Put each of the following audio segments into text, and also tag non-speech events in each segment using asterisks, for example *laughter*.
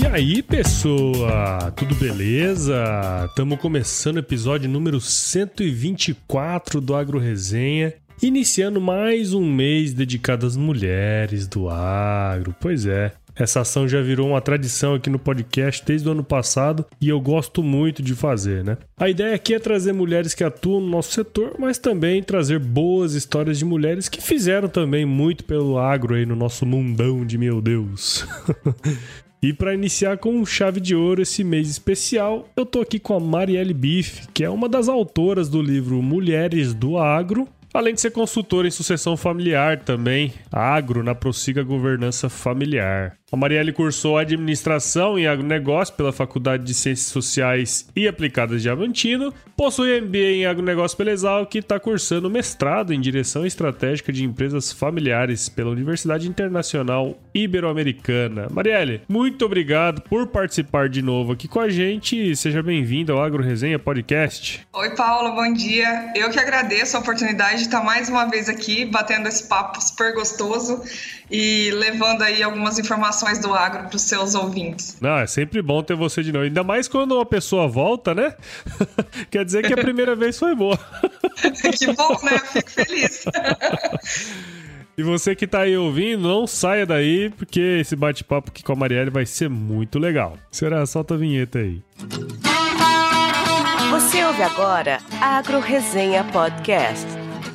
E aí, pessoa? Tudo beleza? Estamos começando o episódio número 124 do Agro Resenha, iniciando mais um mês dedicado às mulheres do agro. Pois é, essa ação já virou uma tradição aqui no podcast desde o ano passado e eu gosto muito de fazer, né? A ideia aqui é trazer mulheres que atuam no nosso setor, mas também trazer boas histórias de mulheres que fizeram também muito pelo agro aí no nosso mundão de meu Deus. *laughs* E para iniciar com chave de ouro esse mês especial, eu tô aqui com a Marielle Biff, que é uma das autoras do livro Mulheres do Agro, além de ser consultora em sucessão familiar também, agro na Prossiga Governança Familiar. A Marielle cursou administração em agronegócio pela Faculdade de Ciências Sociais e Aplicadas de Avantino, possui MBA em agronegócio pela Exalc e está cursando mestrado em direção estratégica de empresas familiares pela Universidade Internacional Ibero-Americana. Marielle, muito obrigado por participar de novo aqui com a gente e seja bem-vinda ao Agro Resenha Podcast. Oi, Paulo, bom dia. Eu que agradeço a oportunidade de estar mais uma vez aqui batendo esse papo super gostoso e levando aí algumas informações do agro para os seus ouvintes. Não, é sempre bom ter você de novo. Ainda mais quando uma pessoa volta, né? *laughs* Quer dizer que a primeira vez foi boa. *laughs* que bom, né? Fico feliz. *laughs* E você que tá aí ouvindo, não saia daí, porque esse bate-papo aqui com a Marielle vai ser muito legal. Será? Solta a vinheta aí. Você ouve agora Agro Resenha Podcast.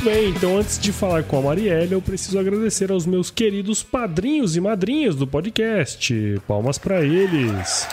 Muito bem, então antes de falar com a Marielle, eu preciso agradecer aos meus queridos padrinhos e madrinhas do podcast. Palmas para eles.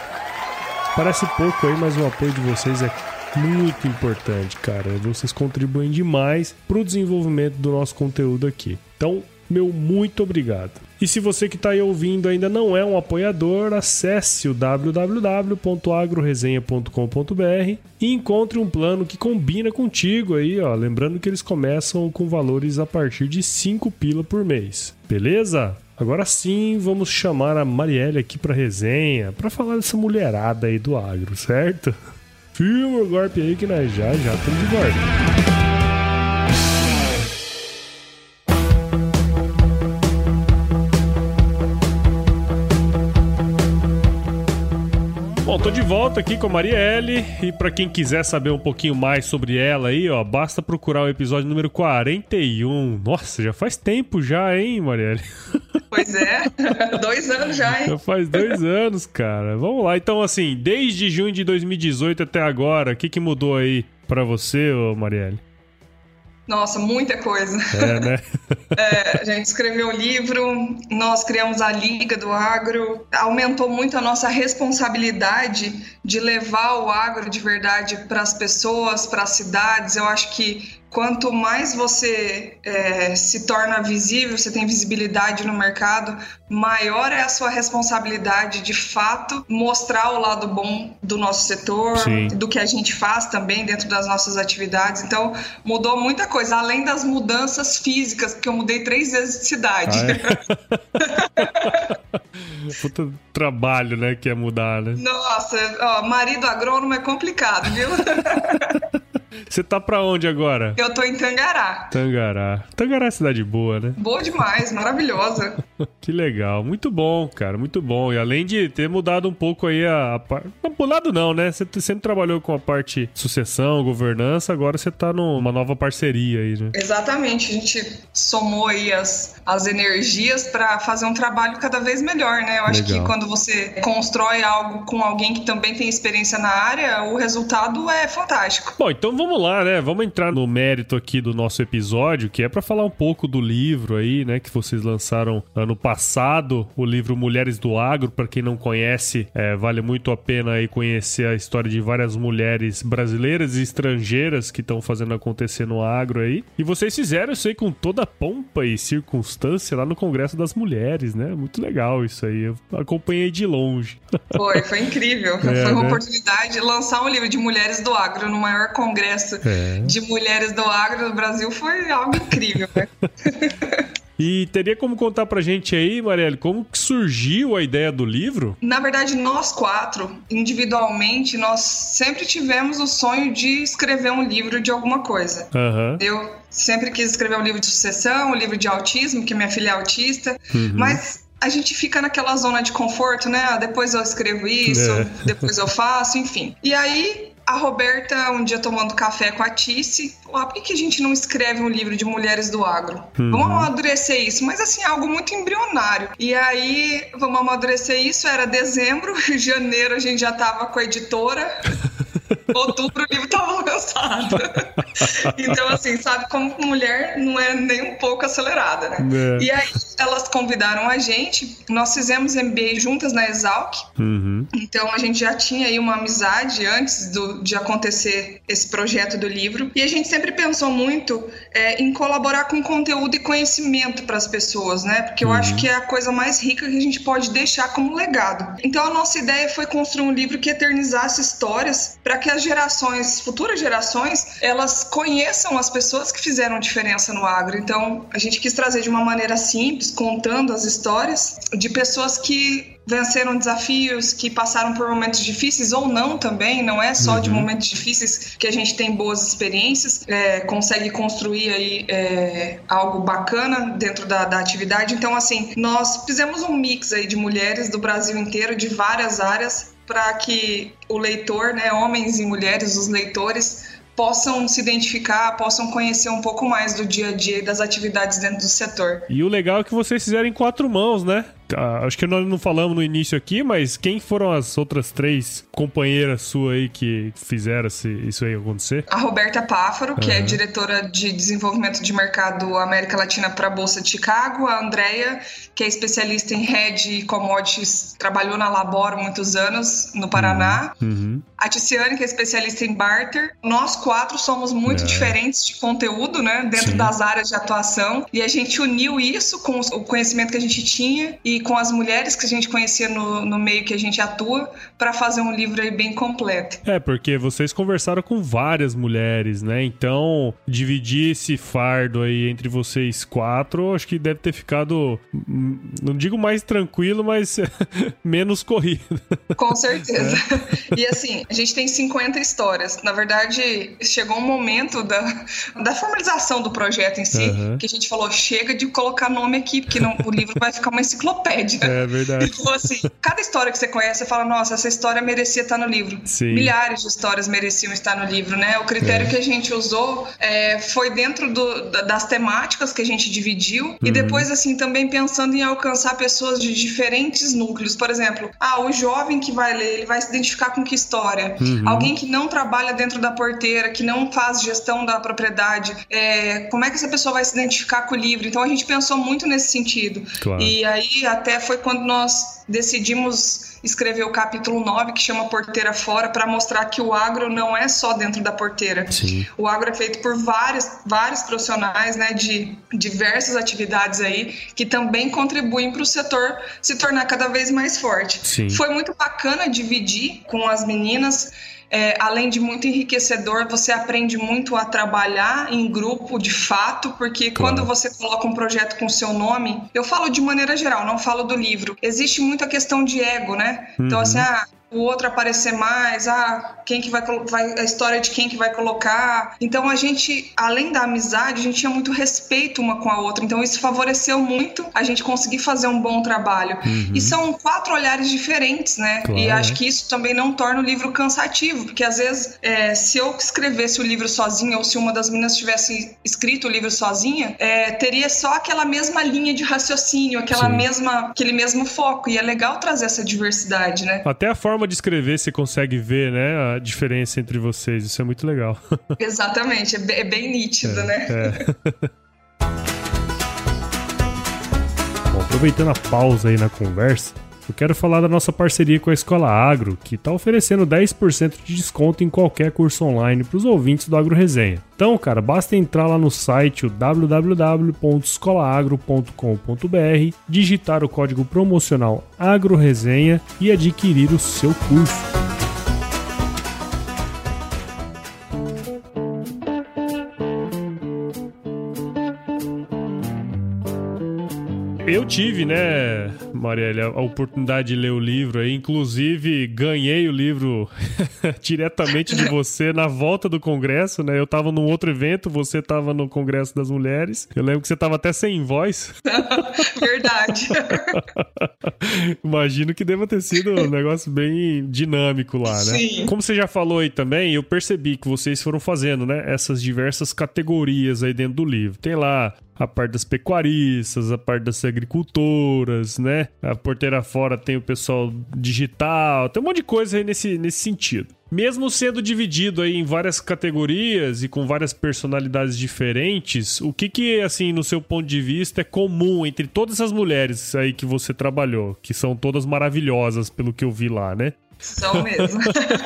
Parece pouco aí, mas o apoio de vocês é muito importante, cara. Vocês contribuem demais para o desenvolvimento do nosso conteúdo aqui. Então, meu muito obrigado. E se você que está aí ouvindo ainda não é um apoiador, acesse o www.agroresenha.com.br e encontre um plano que combina contigo aí, ó. Lembrando que eles começam com valores a partir de 5 pila por mês. Beleza? Agora sim, vamos chamar a Marielle aqui para resenha, para falar dessa mulherada aí do agro, certo? *laughs* Filma o golpe aí que nós já já estamos de volta. Bom, tô de volta aqui com a Marielle e para quem quiser saber um pouquinho mais sobre ela aí, ó, basta procurar o episódio número 41. Nossa, já faz tempo já, hein, Marielle? *laughs* Pois é, dois anos já, hein? Já faz dois anos, cara. Vamos lá, então assim, desde junho de 2018 até agora, o que, que mudou aí para você, ô Marielle? Nossa, muita coisa. É, né? *laughs* é, a gente escreveu o livro, nós criamos a Liga do Agro, aumentou muito a nossa responsabilidade de levar o agro de verdade para as pessoas, para as cidades. Eu acho que quanto mais você é, se torna visível, você tem visibilidade no mercado, maior é a sua responsabilidade de fato mostrar o lado bom do nosso setor, Sim. do que a gente faz também dentro das nossas atividades. Então, mudou muita coisa, além das mudanças físicas, porque eu mudei três vezes de cidade. Ah, é? *laughs* *laughs* Puta trabalho, né, que é mudar, né? Nossa, ó, marido agrônomo é complicado, viu? *laughs* Você tá pra onde agora? Eu tô em Tangará. Tangará. Tangará é cidade boa, né? Boa demais, maravilhosa. *laughs* que legal. Muito bom, cara, muito bom. E além de ter mudado um pouco aí a, parte. Mudado não, né? Você sempre trabalhou com a parte sucessão, governança, agora você tá numa nova parceria aí, né? Exatamente. A gente somou aí as, as energias para fazer um trabalho cada vez melhor, né? Eu acho legal. que quando você constrói algo com alguém que também tem experiência na área, o resultado é fantástico. Bom, então vamos lá, né? Vamos entrar no mérito aqui do nosso episódio, que é para falar um pouco do livro aí, né? Que vocês lançaram ano passado, o livro Mulheres do Agro. Para quem não conhece, é, vale muito a pena aí conhecer a história de várias mulheres brasileiras e estrangeiras que estão fazendo acontecer no agro aí. E vocês fizeram isso aí com toda a pompa e circunstância lá no Congresso das Mulheres, né? Muito legal isso aí. Eu acompanhei de longe. Foi, foi incrível. *laughs* É, foi uma né? oportunidade de lançar um livro de mulheres do agro no maior congresso é. de mulheres do agro no Brasil. Foi algo incrível, né? *laughs* E teria como contar pra gente aí, Marielle, como que surgiu a ideia do livro? Na verdade, nós quatro, individualmente, nós sempre tivemos o sonho de escrever um livro de alguma coisa. Uhum. Eu sempre quis escrever um livro de sucessão, um livro de autismo, que minha filha é autista, uhum. mas a gente fica naquela zona de conforto, né? Ah, depois eu escrevo isso, é. depois eu faço, enfim. E aí a Roberta, um dia tomando café com a Tice, ah, por que a gente não escreve um livro de mulheres do agro? Uhum. Vamos amadurecer isso. Mas assim, algo muito embrionário. E aí, vamos amadurecer isso. Era dezembro, *laughs* janeiro a gente já tava com a editora. *laughs* outubro o livro estava lançado. *laughs* então, assim, sabe, como mulher não é nem um pouco acelerada, né? É. E aí elas convidaram a gente, nós fizemos MBA juntas na Exalc, uhum. então a gente já tinha aí uma amizade antes do, de acontecer esse projeto do livro, e a gente sempre pensou muito é, em colaborar com conteúdo e conhecimento para as pessoas, né? Porque eu uhum. acho que é a coisa mais rica que a gente pode deixar como legado. Então a nossa ideia foi construir um livro que eternizasse histórias para que as gerações, futuras gerações, elas conheçam as pessoas que fizeram diferença no agro. Então, a gente quis trazer de uma maneira simples, contando as histórias de pessoas que venceram desafios, que passaram por momentos difíceis ou não também, não é só uhum. de momentos difíceis que a gente tem boas experiências, é, consegue construir aí é, algo bacana dentro da, da, atividade. Então, assim, nós fizemos um mix aí de mulheres do Brasil inteiro, de várias áreas, para que o leitor, né, homens e mulheres, os leitores, possam se identificar, possam conhecer um pouco mais do dia a dia e das atividades dentro do setor. E o legal é que vocês fizeram em quatro mãos, né? Ah, acho que nós não falamos no início aqui, mas quem foram as outras três companheiras suas aí que fizeram isso aí acontecer? A Roberta Páfaro, que uhum. é diretora de desenvolvimento de mercado América Latina para a Bolsa de Chicago, a Andrea, que é especialista em hedge e commodities, trabalhou na Labor muitos anos no Paraná. Uhum. uhum. A Ticiane, que é especialista em barter. Nós quatro somos muito é. diferentes de conteúdo, né, dentro Sim. das áreas de atuação, e a gente uniu isso com o conhecimento que a gente tinha e com as mulheres que a gente conhecia no, no meio que a gente atua para fazer um livro aí bem completo. É, porque vocês conversaram com várias mulheres, né? Então, dividir esse fardo aí entre vocês quatro, acho que deve ter ficado, hum, não digo mais tranquilo, mas *laughs* menos corrido. Com certeza. É. E assim, a gente tem 50 histórias. Na verdade, chegou um momento da, da formalização do projeto em si, uhum. que a gente falou, chega de colocar nome aqui, porque não, o livro vai ficar uma enciclopédia enciclopédia. É verdade. Então, assim, cada história que você conhece, você fala, nossa, essa história merecia estar no livro. Sim. Milhares de histórias mereciam estar no livro, né? O critério é. que a gente usou é, foi dentro do, das temáticas que a gente dividiu uhum. e depois, assim, também pensando em alcançar pessoas de diferentes núcleos. Por exemplo, ah, o jovem que vai ler, ele vai se identificar com que história? Uhum. Alguém que não trabalha dentro da porteira, que não faz gestão da propriedade, é, como é que essa pessoa vai se identificar com o livro? Então, a gente pensou muito nesse sentido. Claro. E aí, até foi quando nós decidimos escrever o capítulo 9, que chama Porteira Fora, para mostrar que o agro não é só dentro da porteira. Sim. O agro é feito por vários, vários profissionais né, de diversas atividades aí, que também contribuem para o setor se tornar cada vez mais forte. Sim. Foi muito bacana dividir com as meninas é, além de muito enriquecedor, você aprende muito a trabalhar em grupo de fato, porque claro. quando você coloca um projeto com seu nome, eu falo de maneira geral, não falo do livro, existe muita questão de ego, né? Uhum. Então, assim, uhum. O outro aparecer mais, ah, quem que vai, vai, a história de quem que vai colocar. Então a gente, além da amizade, a gente tinha muito respeito uma com a outra. Então isso favoreceu muito a gente conseguir fazer um bom trabalho. Uhum. E são quatro olhares diferentes, né? Claro. E acho que isso também não torna o livro cansativo, porque às vezes é, se eu escrevesse o livro sozinha ou se uma das meninas tivesse escrito o livro sozinha, é, teria só aquela mesma linha de raciocínio, aquela Sim. mesma, aquele mesmo foco. E é legal trazer essa diversidade, né? Até a forma forma de escrever você consegue ver, né, a diferença entre vocês. Isso é muito legal. *laughs* Exatamente, é bem nítido, é, né? É. *laughs* Bom, aproveitando a pausa aí na conversa, eu quero falar da nossa parceria com a Escola Agro, que está oferecendo 10% de desconto em qualquer curso online para os ouvintes do Agro Resenha. Então, cara, basta entrar lá no site www.escolaagro.com.br, digitar o código promocional AgroResenha e adquirir o seu curso. Eu tive, né, Marielle, a oportunidade de ler o livro aí. Inclusive, ganhei o livro *laughs* diretamente de você na volta do congresso, né? Eu tava num outro evento, você tava no Congresso das Mulheres. Eu lembro que você tava até sem voz. *laughs* Verdade. *laughs* Imagino que deva ter sido um negócio bem dinâmico lá, né? Sim. Como você já falou aí também, eu percebi que vocês foram fazendo, né, essas diversas categorias aí dentro do livro. Tem lá a parte das pecuaristas, a parte das agricultoras, né? A porteira fora tem o pessoal digital, tem um monte de coisa aí nesse, nesse sentido. Mesmo sendo dividido aí em várias categorias e com várias personalidades diferentes, o que que, assim, no seu ponto de vista, é comum entre todas as mulheres aí que você trabalhou, que são todas maravilhosas, pelo que eu vi lá, né? São mesmo.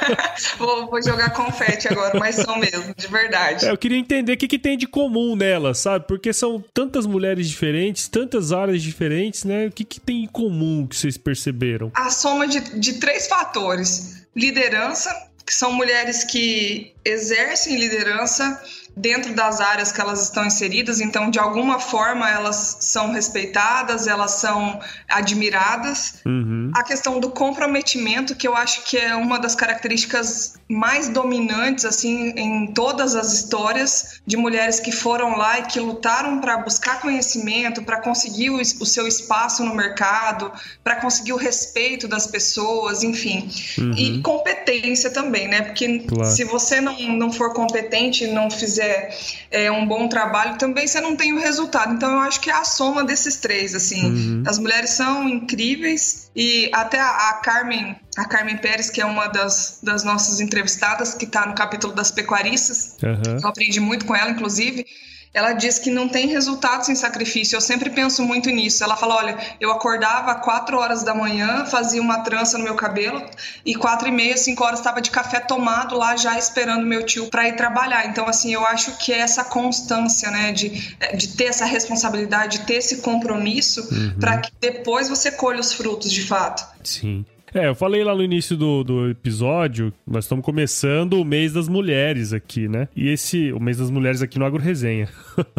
*laughs* vou, vou, jogar confete agora, mas são mesmo, de verdade. É, eu queria entender o que, que tem de comum nelas, sabe? Porque são tantas mulheres diferentes, tantas áreas diferentes, né? O que, que tem em comum que vocês perceberam? A soma de, de três fatores: liderança, que são mulheres que exercem liderança dentro das áreas que elas estão inseridas, então de alguma forma elas são respeitadas, elas são admiradas. Uhum. A questão do comprometimento, que eu acho que é uma das características mais dominantes assim em todas as histórias de mulheres que foram lá e que lutaram para buscar conhecimento, para conseguir o, o, seu espaço no mercado, para conseguir o respeito das pessoas, enfim. Uhum. E competência também, né? Porque claro. se você não, não for competente, não fizer é, um bom trabalho, também você não tem o resultado. Então eu acho que é a soma desses três, assim. Uhum. As mulheres são incríveis e até a, a Carmen a Carmen Pérez, que é uma das, das nossas entrevistadas, que está no capítulo das pecuaristas. Uhum. Eu aprendi muito com ela, inclusive. Ela diz que não tem resultado sem sacrifício. Eu sempre penso muito nisso. Ela fala: olha, eu acordava 4 horas da manhã, fazia uma trança no meu cabelo, e 4 e meia, 5 horas estava de café tomado lá, já esperando meu tio para ir trabalhar. Então, assim, eu acho que é essa constância, né, de, de ter essa responsabilidade, de ter esse compromisso, uhum. para que depois você colhe os frutos de fato. Sim. É, eu falei lá no início do, do episódio, nós estamos começando o mês das mulheres aqui, né? E esse, o mês das mulheres aqui no Agro Resenha. *laughs*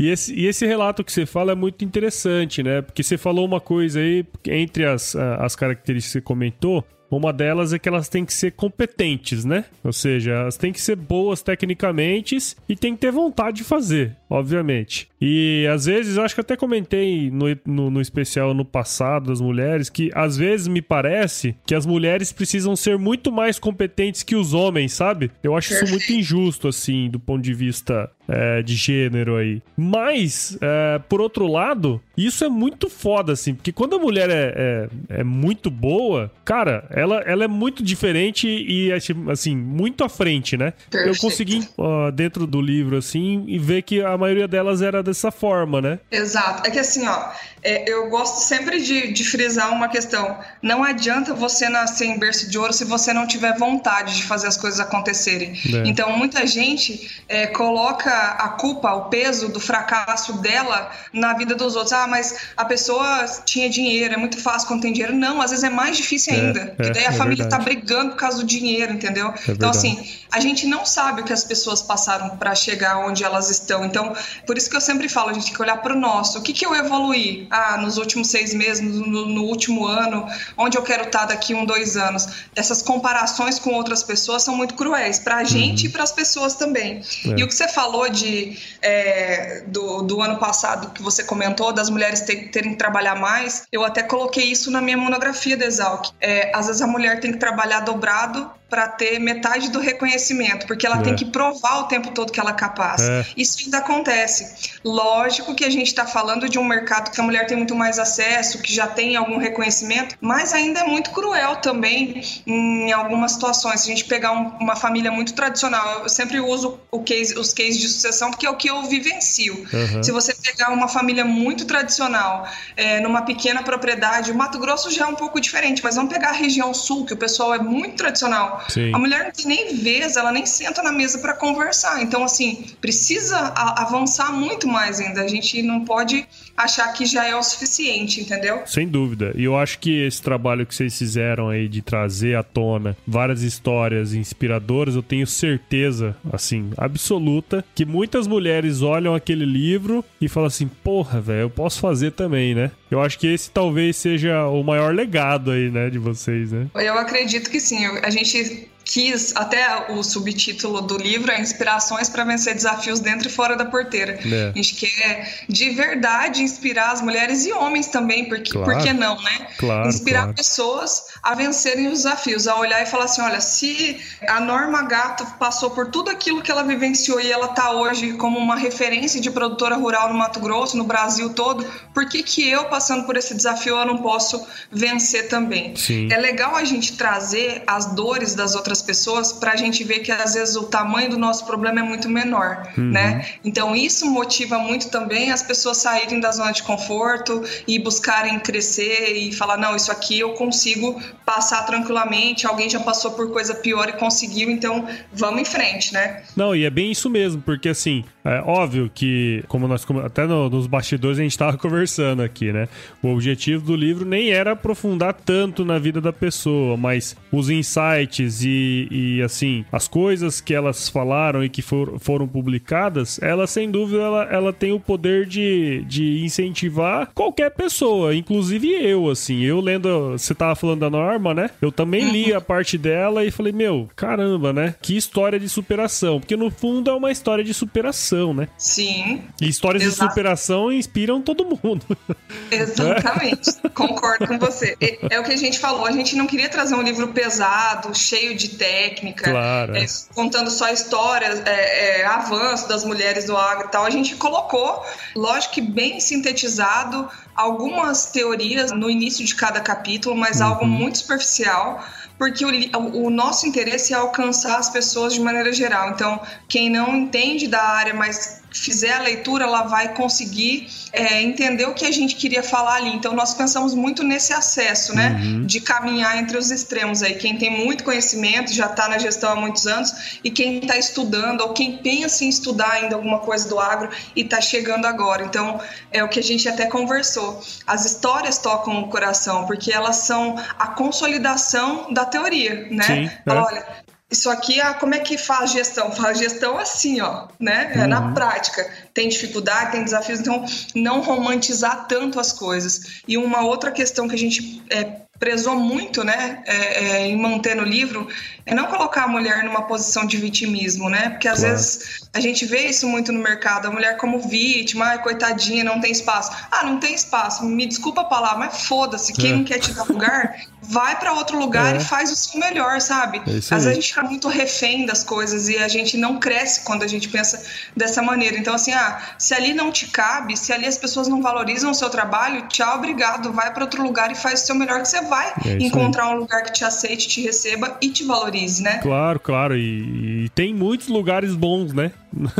E esse, e esse relato que você fala é muito interessante, né? Porque você falou uma coisa aí, entre as, as características que você comentou, uma delas é que elas têm que ser competentes, né? Ou seja, elas têm que ser boas tecnicamente e têm que ter vontade de fazer, obviamente. E às vezes, eu acho que até comentei no, no, no, especial no passado das mulheres, que às vezes me parece que as mulheres precisam ser muito mais competentes que os homens, sabe? Eu acho isso muito injusto, assim, do ponto de vista é, de gênero aí. Mas, é, por outro lado, isso é muito foda, assim, porque quando a mulher é, é, é muito boa, cara, ela, ela é muito diferente e, assim, muito à frente, né? Perfeito. Eu consegui, uh, dentro do livro, assim, e ver que a maioria delas era dessa forma, né? Exato. É que assim, ó, é, eu gosto sempre de, de, frisar uma questão. Não adianta você nascer em berço de ouro se você não tiver vontade de fazer as coisas acontecerem. É. Então, muita gente é, coloca a culpa, o peso do fracasso dela na vida dos outros. Ah, mas a pessoa tinha dinheiro, é muito fácil quando tem dinheiro. Não, às vezes é mais difícil ainda. É, daí a é família verdade. tá brigando por causa do dinheiro, entendeu? É então, verdade. assim, a gente não sabe o que as pessoas passaram para chegar onde elas estão. Então, por isso que eu sempre falo, a gente tem que olhar para o nosso. O que, que eu evoluí? Ah, nos últimos seis meses, no, no último ano, onde eu quero estar daqui um, dois anos. Essas comparações com outras pessoas são muito cruéis, para a gente e para as pessoas também. É. E o que você falou de, é, do, do ano passado, que você comentou, das mulheres ter- terem que trabalhar mais, eu até coloquei isso na minha monografia da Exalc. É, às vezes a mulher tem que trabalhar dobrado para ter metade do reconhecimento, porque ela é. tem que provar o tempo todo que ela é capaz. É. Isso ainda acontece. Lógico que a gente está falando de um mercado que a mulher tem muito mais acesso, que já tem algum reconhecimento, mas ainda é muito cruel também em algumas situações. Se a gente pegar um, uma família muito tradicional, eu sempre uso case, os cases de sucessão porque é o que eu vivencio. Uhum. Se você pegar uma família muito tradicional, é, numa pequena propriedade, o Mato Grosso já é um pouco diferente, mas vamos pegar a região sul, que o pessoal é muito tradicional. Sim. A mulher não tem nem vez, ela nem senta na mesa para conversar. Então, assim, precisa avançar muito mais ainda. A gente não pode achar que já é o suficiente, entendeu? Sem dúvida. E eu acho que esse trabalho que vocês fizeram aí de trazer à tona várias histórias inspiradoras, eu tenho certeza, assim, absoluta, que muitas mulheres olham aquele livro e falam assim: porra, velho, eu posso fazer também, né? Eu acho que esse talvez seja o maior legado aí, né, de vocês, né? Eu acredito que sim. A gente quis, até o subtítulo do livro é Inspirações para Vencer Desafios Dentro e Fora da Porteira. É. A gente quer de verdade inspirar as mulheres e homens também, porque claro. por que não, né? Claro, inspirar claro. pessoas a vencerem os desafios, a olhar e falar assim: olha, se a Norma Gato passou por tudo aquilo que ela vivenciou e ela está hoje como uma referência de produtora rural no Mato Grosso, no Brasil todo, por que, que eu, passando por esse desafio, eu não posso vencer também? Sim. É legal a gente trazer as dores das outras outras pessoas para a gente ver que às vezes o tamanho do nosso problema é muito menor, uhum. né? Então isso motiva muito também as pessoas saírem da zona de conforto e buscarem crescer e falar não, isso aqui eu consigo passar tranquilamente. Alguém já passou por coisa pior e conseguiu, então vamos em frente, né? Não, e é bem isso mesmo, porque assim é óbvio que, como nós até no, nos bastidores a gente estava *laughs* conversando aqui, né? O objetivo do livro nem era aprofundar tanto na vida da pessoa, mas os insights e, e assim, as coisas que elas falaram e que for, foram publicadas, ela sem dúvida ela, ela tem o poder de, de incentivar qualquer pessoa, inclusive eu, assim. Eu lendo, você tava falando da Norma, né? Eu também li a parte dela e falei, meu, caramba, né? Que história de superação, porque no fundo é uma história de superação né? Sim. E histórias de superação inspiram todo mundo. *laughs* Exatamente. Concordo com você. É, é, o que a gente falou. A gente não queria trazer um livro pesado, cheio de técnica, claro, é, contando só histórias, é, é, avanço das mulheres do agro e tal. A gente colocou, lógico que bem sintetizado, algumas teorias no início de cada capítulo, mas uhum. algo muito superficial porque o, o, nosso interesse é alcançar as pessoas de maneira geral. Então, quem não entende da área, mas fizer a leitura, ela vai conseguir é, entender o que a gente queria falar ali. Então, nós pensamos muito nesse acesso, né? Uhum. De caminhar entre os extremos aí. Quem tem muito conhecimento, já está na gestão há muitos anos, e quem está estudando, ou quem pensa em estudar ainda alguma coisa do agro e está chegando agora. Então, é o que a gente até conversou. As histórias tocam o coração, porque elas são a consolidação da teoria, né? Sim, é. Olha, isso aqui, ah, como é que faz gestão? Faz gestão assim, ó, né? É na uhum. prática. Tem dificuldade, tem desafios, então não romantizar tanto as coisas. E uma outra questão que a gente é, prezou muito, né, é, é, em manter no livro, é não colocar a mulher numa posição de vitimismo, né? Porque às claro. vezes a gente vê isso muito no mercado, a mulher como vítima, ai, coitadinha, não tem espaço. Ah, não tem espaço, me desculpa a palavra, mas foda-se, quem é. não quer te dar lugar, vai para outro lugar é. e faz o seu melhor, sabe? É às vezes a gente fica muito refém das coisas e a gente não cresce quando a gente pensa dessa maneira. Então, assim, ah, se ali não te cabe, se ali as pessoas não valorizam o seu trabalho, tchau, obrigado, vai para outro lugar e faz o seu melhor que você vai é encontrar um lugar que te aceite, te receba e te valorize, né? Claro, claro. E, e tem muitos lugares bons, né? *laughs*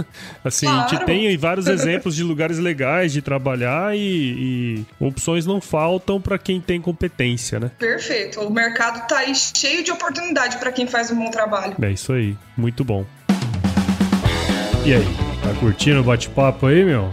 assim, claro. a gente tem vários *laughs* exemplos de lugares legais de trabalhar e, e opções não faltam para quem tem competência, né? Perfeito. O mercado tá aí cheio de oportunidade para quem faz um bom trabalho. É isso aí. Muito bom. E aí, tá curtindo o bate-papo aí, meu?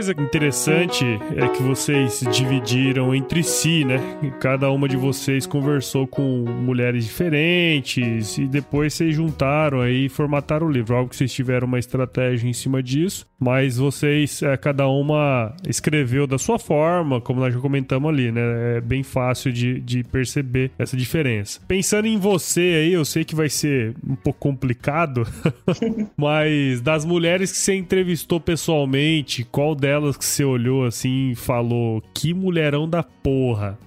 Coisa interessante é que vocês dividiram entre si, né? Cada uma de vocês conversou com mulheres diferentes e depois vocês juntaram aí e formataram o livro. Algo que vocês tiveram uma estratégia em cima disso, mas vocês, é, cada uma escreveu da sua forma, como nós já comentamos ali, né? É bem fácil de, de perceber essa diferença. Pensando em você aí, eu sei que vai ser um pouco complicado, *laughs* mas das mulheres que você entrevistou pessoalmente, qual delas que você olhou assim e falou que mulherão da porra?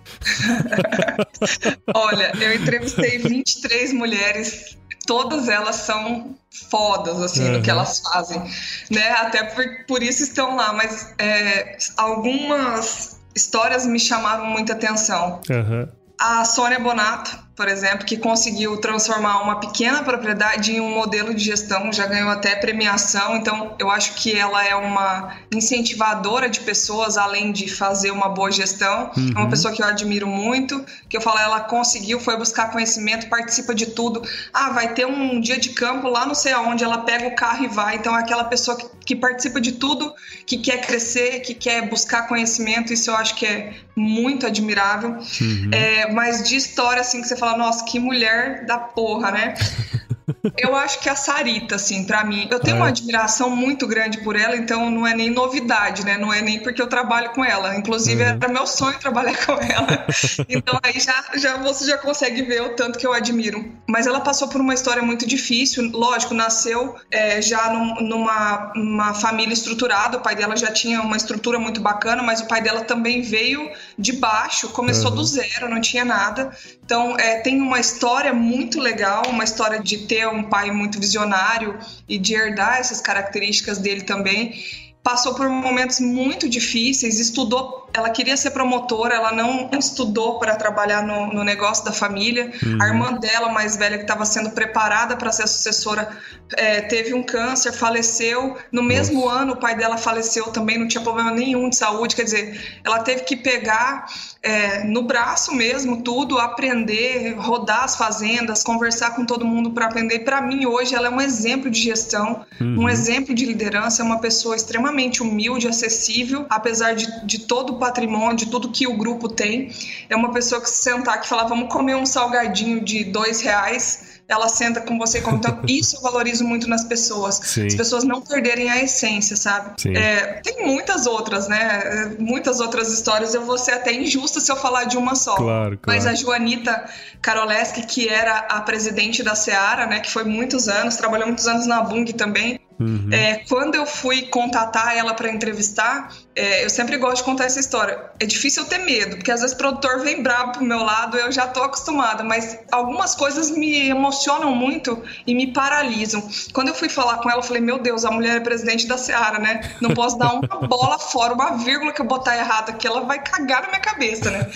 *laughs* Olha, eu entrevistei 23 mulheres, todas elas são fodas, assim, uhum. no que elas fazem, né? Até por, por isso estão lá, mas é, algumas histórias me chamaram muita atenção. Uhum. A Sônia Bonato, por exemplo, que conseguiu transformar uma pequena propriedade em um modelo de gestão, já ganhou até premiação. Então, eu acho que ela é uma incentivadora de pessoas, além de fazer uma boa gestão. Uhum. É uma uhum. pessoa que eu admiro muito, que eu falo, ela conseguiu, foi buscar conhecimento, participa de tudo. Ah, vai ter um dia de campo lá não sei aonde, ela pega o carro e vai. Então, é aquela pessoa que, que participa de tudo, que quer crescer, que quer buscar conhecimento, isso eu acho que é muito admirável. Uhum. É, mas de história, assim, que você fala, nossa, que mulher da porra, né? *laughs* Eu acho que a Sarita, assim, para mim, eu tenho uma é. admiração muito grande por ela, então não é nem novidade, né? Não é nem porque eu trabalho com ela. Inclusive, uhum. era meu sonho trabalhar com ela. *laughs* Então aí já, já você já consegue ver o tanto que eu admiro. Mas ela passou por uma história muito difícil. Lógico, nasceu é, já num, numa uma família estruturada. O pai dela já tinha uma estrutura muito bacana, mas o pai dela também veio de baixo, começou uhum. do zero, não tinha nada. Então é, tem uma história muito legal, uma história de ter um pai muito visionário e de herdar essas características dele também. Passou por momentos muito difíceis, estudou ela queria ser promotora, ela não estudou para trabalhar no, no, negócio da família. Uhum. A irmã dela, mais velha, que estava sendo preparada para ser sucessora, é, teve um câncer, faleceu. No mesmo Nossa. ano, o pai dela faleceu também, não tinha problema nenhum de saúde. Quer dizer, ela teve que pegar é, no braço mesmo tudo, aprender, rodar as fazendas, conversar com todo mundo para aprender. Para mim, hoje, ela é um exemplo de gestão, uhum. um exemplo de liderança, é uma pessoa extremamente humilde, acessível, apesar de, de todo o patrimônio, de tudo que o grupo tem. É uma pessoa que se sentar aqui e falar, vamos comer um salgadinho de dois reais ela senta com você como então *laughs* isso eu valorizo muito nas pessoas. Sim. as pessoas não perderem a essência sabe? É, tem muitas outras né? Muitas outras histórias. Eu vou ser até injusta se eu falar de uma só. Claro, claro. mas a Joanita Karoleski que era a presidente da Seara né que foi muitos anos trabalhou muitos anos na Bung também Uhum. É, quando eu fui contatar ela para entrevistar, é, eu sempre gosto de contar essa história. É difícil eu ter medo, porque às vezes o produtor vem bravo pro meu lado, eu já tô acostumada, mas algumas coisas me emocionam muito e me paralisam. Quando eu fui falar com ela, eu falei: Meu Deus, a mulher é presidente da Seara, né? Não posso dar uma *laughs* bola fora, uma vírgula que eu botar errado aqui, ela vai cagar na minha cabeça, né?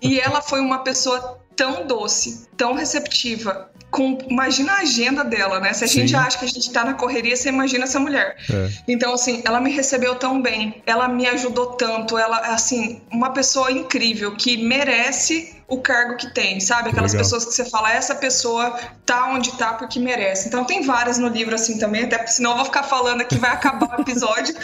E ela foi uma pessoa tão doce, tão receptiva, com, imagina a agenda dela, né? Se a Sim. gente acha que a gente tá na correria, você imagina essa mulher. É. Então, assim, ela me recebeu tão bem, ela me ajudou tanto, ela, assim, uma pessoa incrível que merece o cargo que tem, sabe? Aquelas Legal. pessoas que você fala, essa pessoa tá onde tá porque merece. Então tem várias no livro assim também, até porque senão eu vou ficar falando aqui, vai acabar o episódio.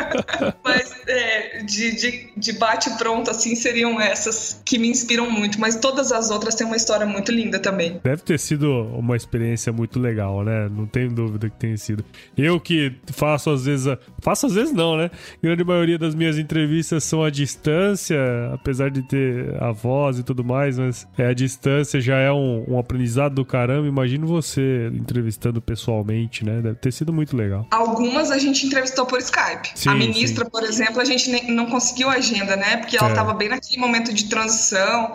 *laughs* Mas é, de, de, de bate pronto, assim, seriam essas que me inspiram muito. Mas todas as outras têm uma história muito linda também. Deve ter sido uma experiência muito legal, né? Não tenho dúvida que tenha sido. Eu que faço às vezes. A... Faço às vezes não, né? A grande maioria das minhas entrevistas são à distância, apesar de ter a voz e tudo mais, mas é, a distância já é um, um aprendizado do caramba. Imagino você entrevistando pessoalmente, né? Deve ter sido muito legal. Algumas a gente entrevistou por Skype. Sim, a ministra, sim. por exemplo, a gente nem, não conseguiu agenda, né? Porque ela estava é. bem naquele momento de transição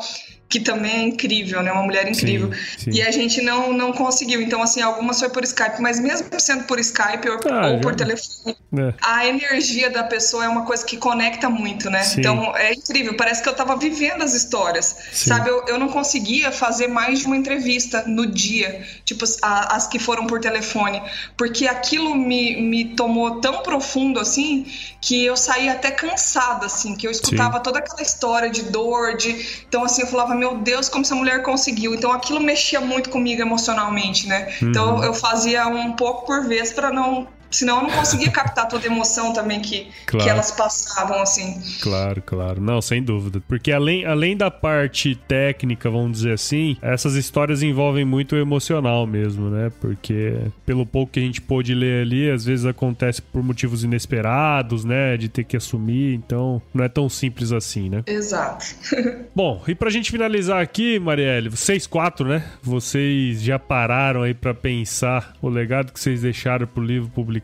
que também é incrível, né? Uma mulher incrível. Sim, sim. E a gente não, não conseguiu. Então, assim, algumas foi por Skype, mas mesmo sendo por Skype ou, ah, ou por telefone, é. a energia da pessoa é uma coisa que conecta muito, né? Sim. Então, é incrível. Parece que eu tava vivendo as histórias, sabe? Eu, eu não conseguia fazer mais de uma entrevista no dia, tipo, a, as que foram por telefone, porque aquilo me, me tomou tão profundo, assim, que eu saí até cansada, assim, que eu escutava toda aquela história de dor, de... Então, assim, eu falava, meu Deus, como essa mulher conseguiu. Então aquilo mexia muito comigo emocionalmente, né? Então, uhum. Então eu fazia um pouco por vez para não senão eu não conseguia captar toda a emoção também que, claro. que elas passavam, assim. Claro, claro. Não, sem dúvida. Porque além, além da parte técnica, vamos dizer assim, essas histórias envolvem muito o emocional mesmo, né? Porque pelo pouco que a gente pôde ler ali, às vezes acontece por motivos inesperados, né? De ter que assumir, então não é tão simples assim, né? Exato. *laughs* Bom, e pra gente finalizar aqui, Marielle, vocês quatro, né? Vocês já pararam aí para pensar o legado que vocês deixaram pro livro publicado.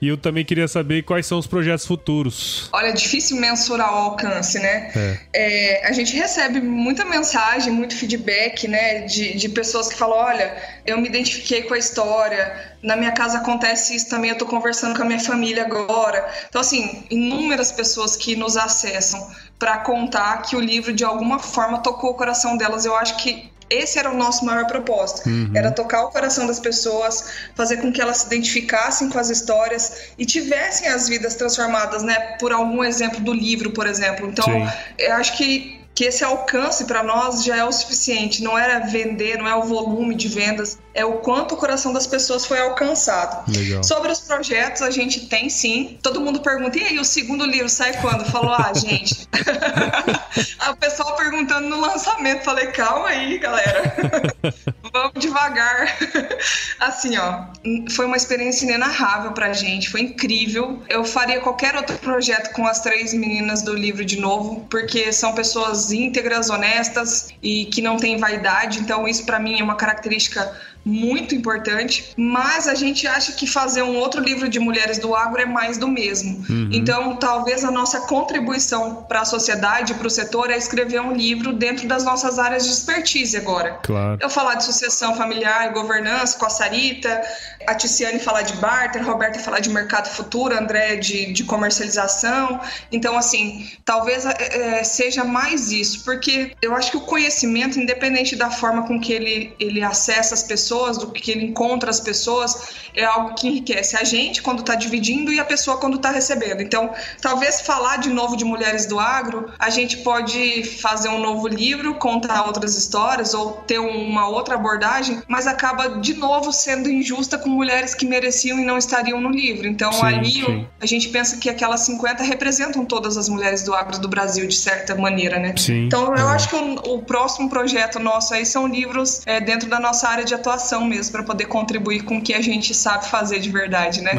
E eu também queria saber quais são os projetos futuros. Olha, é difícil mensurar o alcance, né? É. É, a gente recebe muita mensagem, muito feedback, né? De, de pessoas que falam: olha, eu me identifiquei com a história, na minha casa acontece isso também, eu tô conversando com a minha família agora. Então, assim, inúmeras pessoas que nos acessam para contar que o livro de alguma forma tocou o coração delas. Eu acho que esse era o nosso maior propósito. Uhum. Era tocar o coração das pessoas, fazer com que elas se identificassem com as histórias e tivessem as vidas transformadas, né? Por algum exemplo do livro, por exemplo. Então, Sim. eu acho que que esse alcance para nós já é o suficiente. Não era vender, não é o volume de vendas, é o quanto o coração das pessoas foi alcançado. Legal. Sobre os projetos, a gente tem sim. Todo mundo pergunta, e aí, o segundo livro sai quando? Falou, ah, gente. *laughs* o pessoal perguntando no lançamento. Falei, calma aí, galera. *laughs* Vamos devagar. *laughs* assim, ó, foi uma experiência inenarrável pra gente, foi incrível. Eu faria qualquer outro projeto com as três meninas do livro de novo, porque são pessoas pessoas íntegras, honestas e que não têm vaidade. Então, isso para mim é uma característica muito importante, mas a gente acha que fazer um outro livro de mulheres do agro é mais do mesmo. Uhum. Então, talvez a nossa contribuição para a sociedade, para o setor, é escrever um livro dentro das nossas áreas de expertise agora. Claro. Eu falar de sucessão familiar governança com a Sarita, a Ticiane falar de barter, a Roberta falar de mercado futuro, a André de, de comercialização. Então, assim, talvez é, seja mais isso, porque eu acho que o conhecimento, independente da forma com que ele, ele acessa as pessoas, pessoas, do que ele encontra as pessoas, é algo que enriquece a gente quando está dividindo e a pessoa quando está recebendo. Então, talvez falar de novo de mulheres do agro, a gente pode fazer um novo livro, contar outras histórias ou ter uma outra abordagem, mas acaba de novo sendo injusta com mulheres que mereciam e não estariam no livro. Então, sim, ali sim. a gente pensa que aquelas 50 representam todas as mulheres do agro do Brasil, de certa maneira, né? Sim, então, eu é. acho que o, o, próximo projeto nosso aí são livros é, dentro da nossa área de atuação mesmo para poder contribuir com o que a gente sabe fazer de verdade, né?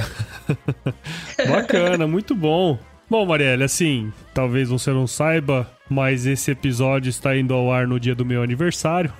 *laughs* Bacana, muito bom. Bom, Marielle, assim, talvez você não saiba, mas esse episódio está indo ao ar no dia do meu aniversário.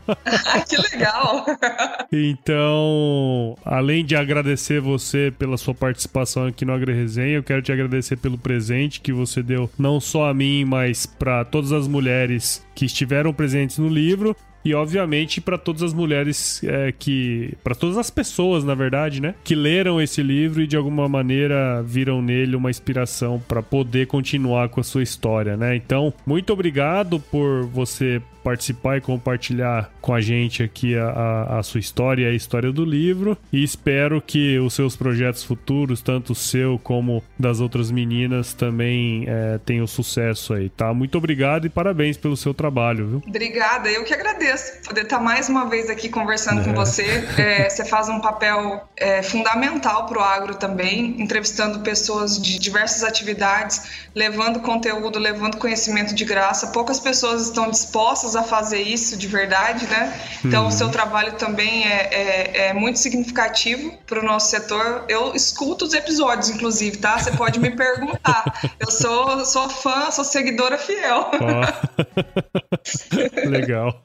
*laughs* que legal! *laughs* então, além de agradecer você pela sua participação aqui no AgriResenha, eu quero te agradecer pelo presente que você deu não só a mim, mas para todas as mulheres que estiveram presentes no livro e obviamente para todas as mulheres é, que. para todas as pessoas, na verdade, né? Que leram esse livro e de alguma maneira viram nele uma inspiração para poder continuar com a sua história, né? Então, muito obrigado por você participar e compartilhar com a gente aqui a, a, a, sua história e a história do livro. E espero que os seus projetos futuros, tanto o seu como das outras meninas, também é, tenham sucesso aí, tá? Muito obrigado e parabéns pelo seu trabalho, viu? Obrigada, eu que agradeço poder estar mais uma vez aqui conversando é. com você. É, você faz um papel é, fundamental para o agro também, entrevistando pessoas de diversas atividades, levando conteúdo, levando conhecimento de graça. Poucas pessoas estão dispostas a fazer isso de verdade, né? Então, uhum. o seu trabalho também é, é, é muito significativo para o nosso setor. Eu escuto os episódios, inclusive, tá? Você pode me perguntar. *laughs* Eu sou, sou fã, sou seguidora fiel. Oh. *laughs* Legal.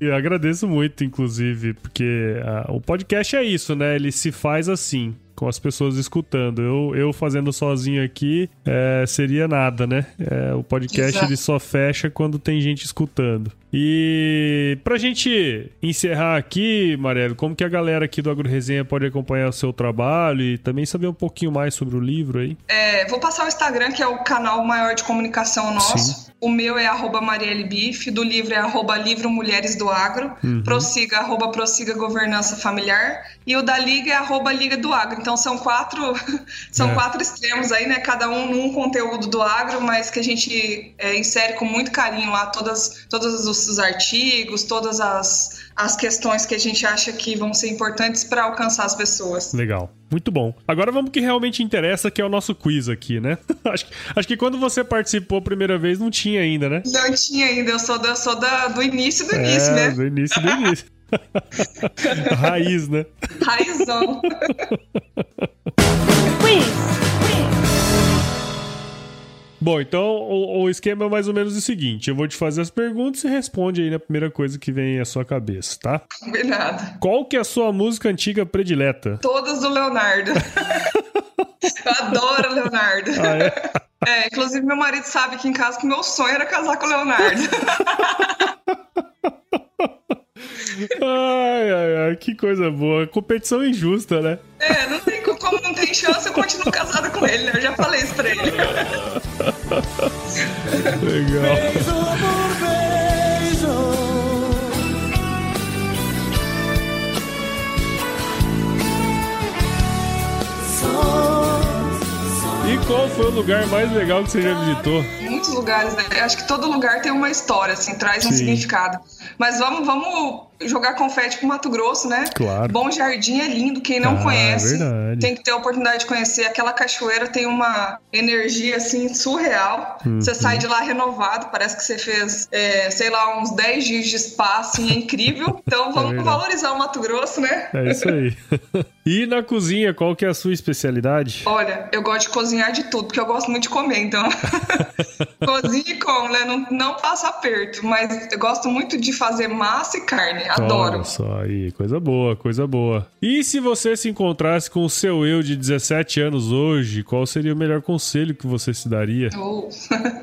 Eu agradeço muito, inclusive, porque uh, o podcast é isso, né? Ele se faz assim com as pessoas escutando. Eu, eu fazendo sozinho aqui é, seria nada, né? É, o podcast Exato. ele só fecha quando tem gente escutando. E pra gente encerrar aqui, Marelo, como que a galera aqui do Agro Resenha pode acompanhar o seu trabalho e também saber um pouquinho mais sobre o livro aí? É, vou passar o Instagram, que é o canal maior de comunicação nosso. Sim. O meu é arroba Bife, do livro é arroba Livro Mulheres do Agro, uhum. prossiga, arroba prossiga governança familiar, e o da Liga é arroba Liga do Agro. Então são quatro, *laughs* são é. quatro extremos aí, né? Cada um num conteúdo do agro, mas que a gente é, insere com muito carinho lá todas, todos os artigos, todas as as questões que a gente acha que vão ser importantes para alcançar as pessoas. Legal. Muito bom. Agora vamos que realmente interessa, que é o nosso quiz aqui, né? *laughs* acho, acho que quando você participou a primeira vez não tinha ainda, né? Não tinha ainda, eu sou, do, eu sou da, do início do é, início, né? Do início do início. *laughs* Raiz, né? Raizão. *laughs* Bom, então o, o, esquema é mais ou menos o seguinte: eu vou te fazer as perguntas e responde aí na primeira coisa que vem à sua cabeça, tá? Combinado. Qual que é a sua música antiga predileta? Todas do Leonardo. *laughs* eu adoro Leonardo. Ah, é? é, inclusive meu marido sabe que em casa que meu sonho era casar com o Leonardo. *laughs* Ai, ai, ai, que coisa boa. Competição injusta, né? É, não tem, como não tem chance, eu continuo casada com ele, né? Eu já falei isso pra ele. Legal. E qual foi o lugar mais legal que você já visitou? Muitos lugares, né? Eu acho que todo lugar tem uma história, assim, traz um Sim. significado. Mas vamos, vamos jogar confete pro Mato Grosso, né? Claro. Bom Jardim é lindo, quem não ah, conhece verdade. tem que ter a oportunidade de conhecer. Aquela cachoeira tem uma energia assim surreal. Uhum. Você sai de lá renovado, parece que você fez, é, sei lá, uns 10 dias de spa, assim, é incrível. *laughs* Então é vamos é valorizar o Mato Grosso, né? É isso aí. *laughs* e na cozinha, qual que é a sua especialidade? Olha, eu gosto de cozinhar de tudo, porque eu gosto muito de comer, então. *laughs* Cozinha e como, né? Não, não passa aperto, mas eu gosto muito de fazer massa e carne. Adoro. Olha só aí, coisa boa, coisa boa. E se você se encontrasse com o seu eu de 17 anos hoje, qual seria o melhor conselho que você se daria? Oh.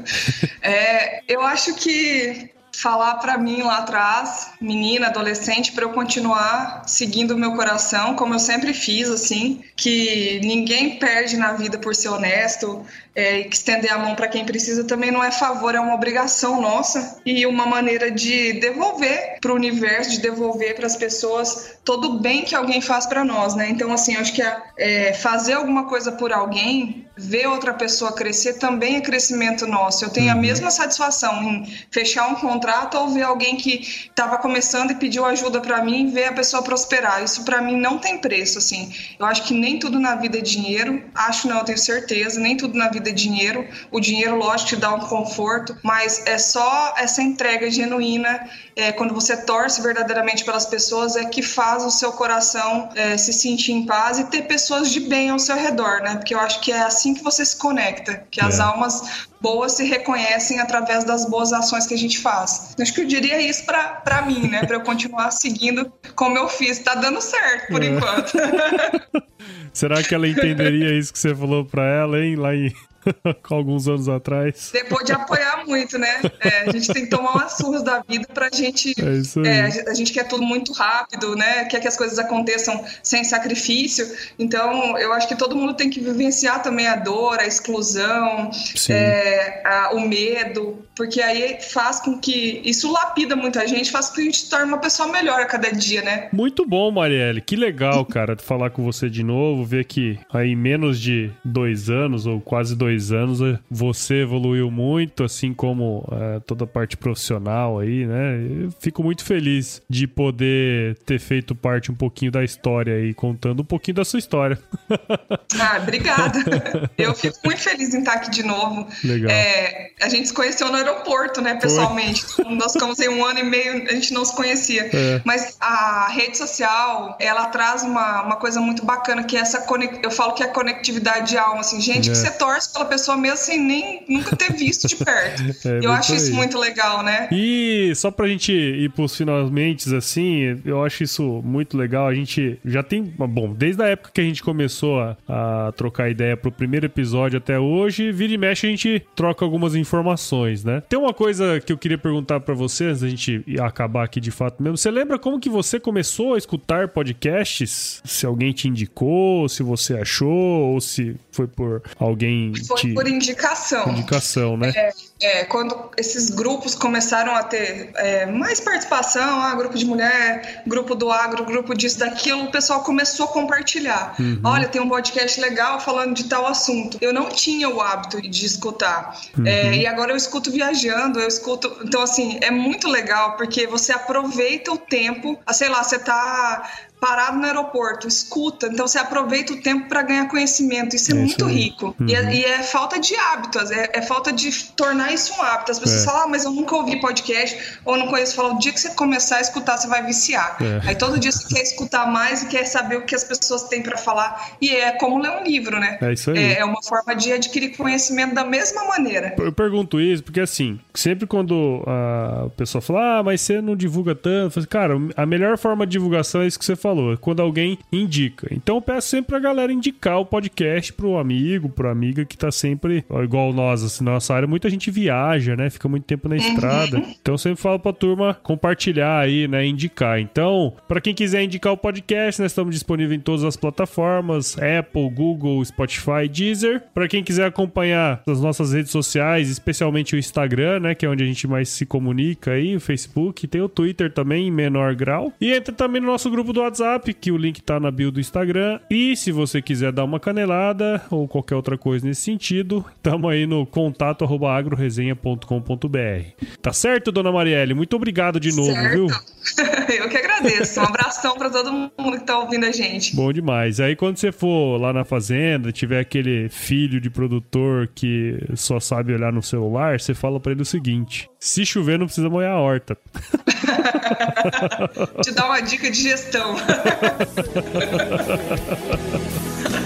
*laughs* é, eu acho que falar para mim lá atrás, menina, adolescente, para eu continuar seguindo o meu coração, como eu sempre fiz, assim, que ninguém perde na vida por ser honesto, é, e que estender a mão para quem precisa também não é favor, é uma obrigação nossa e uma maneira de devolver para o universo, de devolver para as pessoas todo o bem que alguém faz para nós, né? Então, assim, acho que é, fazer alguma coisa por alguém, ver outra pessoa crescer também é crescimento nosso. Eu tenho a uhum. mesma satisfação em fechar um contrato ou ver alguém que estava começando e pediu ajuda para mim e ver a pessoa prosperar. Isso para mim não tem preço, assim. Eu acho que nem tudo na vida é dinheiro, acho não, eu tenho certeza, nem tudo na vida vida dinheiro. O dinheiro, lógico, te dá um conforto, mas é só essa entrega genuína, é, quando você torce verdadeiramente pelas pessoas, é que faz o seu coração é, se sentir em paz e ter pessoas de bem ao seu redor, né? Porque eu acho que é assim que você se conecta, que as é. almas boas se reconhecem através das boas ações que a gente faz. Acho que eu diria isso para mim, né? Para eu continuar *laughs* seguindo como eu fiz. Tá dando certo por é. enquanto. *laughs* Será que ela entenderia isso que você falou para ela, hein? Lá *laughs* em alguns anos atrás. Depois de apoiar muito, né? É, a gente tem que tomar umas surras da vida pra gente. É isso aí. É, a gente quer tudo muito rápido, né? Quer que as coisas aconteçam sem sacrifício. Então, eu acho que todo mundo tem que vivenciar também a dor, a exclusão, é, a, o medo, porque aí faz com que. Isso lapida muita gente, faz com que a gente torne uma pessoa melhor a cada dia, né? Muito bom, Marielle. Que legal, cara, falar com você de novo, ver que aí menos de dois anos, ou quase dois dois anos eh, você evoluiu muito, assim como é, toda a parte profissional aí, né? Eu fico muito feliz de poder ter feito parte um pouquinho da história aí, contando um pouquinho da sua história. *laughs* Ah, obrigada. Eu fico muito feliz em estar aqui de novo. Legal. É, a gente se conheceu no aeroporto, né, pessoalmente. Foi. Nós ficamos aí um ano e meio, a gente não se conhecia. É. Mas a rede social, ela traz uma, uma coisa muito bacana, que é essa eu falo que é a conectividade de alma, assim, gente é. que você torce pela pessoa mesmo sem nem nunca ter visto de perto. *laughs* É, eu acho aí. isso muito legal, né? E só pra gente ir pros finalmente, assim, eu acho isso muito legal. A gente já tem, bom, desde a época que a gente começou a, a trocar ideia pro primeiro episódio até hoje, vira e mexe a gente troca algumas informações, né? Tem uma coisa que eu queria perguntar para você antes da gente acabar aqui de fato mesmo. Você lembra como que você começou a escutar podcasts? Se alguém te indicou, se você achou, ou se foi por alguém Foi por indicação. Indicação, né? É, é, quando esses grupos começaram a ter é, mais participação, ah, grupo de mulher, grupo do agro, grupo disso, daquilo, o pessoal começou a compartilhar. Uhum. Olha, tem um podcast legal falando de tal assunto. Eu não tinha o hábito de escutar. Uhum. É, e agora eu escuto viajando, eu escuto. Então, assim, é muito legal, porque você aproveita o tempo, ah, sei lá, você tá parado no aeroporto, escuta, então você aproveita o tempo para ganhar conhecimento. Isso é, é muito isso rico. Uhum. E, é, e, é, falta de hábitos, é, é, falta de tornar isso um hábito. As pessoas é. falam, ah, mas eu nunca ouvi podcast, ou não conheço. Falam, o dia que você começar a escutar, você vai viciar. É. Aí todo dia você quer escutar mais e quer saber o que as pessoas têm para falar. E é como ler um livro, né? É isso aí. É, é, uma forma de adquirir conhecimento da mesma maneira. Eu pergunto isso porque, assim, sempre quando a pessoa fala, ah, mas você não divulga tanto, eu falo, cara, a melhor forma de divulgação é isso que você falou falou, é quando alguém indica. Então eu peço sempre pra galera indicar o podcast pro amigo, pro amiga que tá sempre, igual nós, assim, nossa área, muita gente viaja, né? Fica muito tempo na estrada. Uhum. Então eu sempre falo pra turma compartilhar aí, né? Indicar. Então, para quem quiser indicar o podcast, nós estamos disponíveis em todas as plataformas: Apple, Google, Spotify, Deezer. Para quem quiser acompanhar as nossas redes sociais, especialmente o Instagram, né? Que é onde a gente mais se comunica aí, o Facebook, tem o Twitter também, em menor grau. E entra também no nosso grupo do WhatsApp WhatsApp, que o link tá na bio do Instagram. E se você quiser dar uma canelada ou qualquer outra coisa nesse sentido, tamo aí no contato agroresenha.com.br. Tá certo, dona Marielle? Muito obrigado de novo, certo. viu? *laughs* Eu que agradeço. Um abração para todo mundo que tá ouvindo a gente. Bom demais. Aí quando você for lá na fazenda, tiver aquele filho de produtor que só sabe olhar no celular, você fala para ele o seguinte: se chover, não precisa molhar a horta. *laughs* Te dá uma dica de gestão.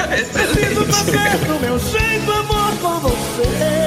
Preciso fazer do meu jeito, amor com você.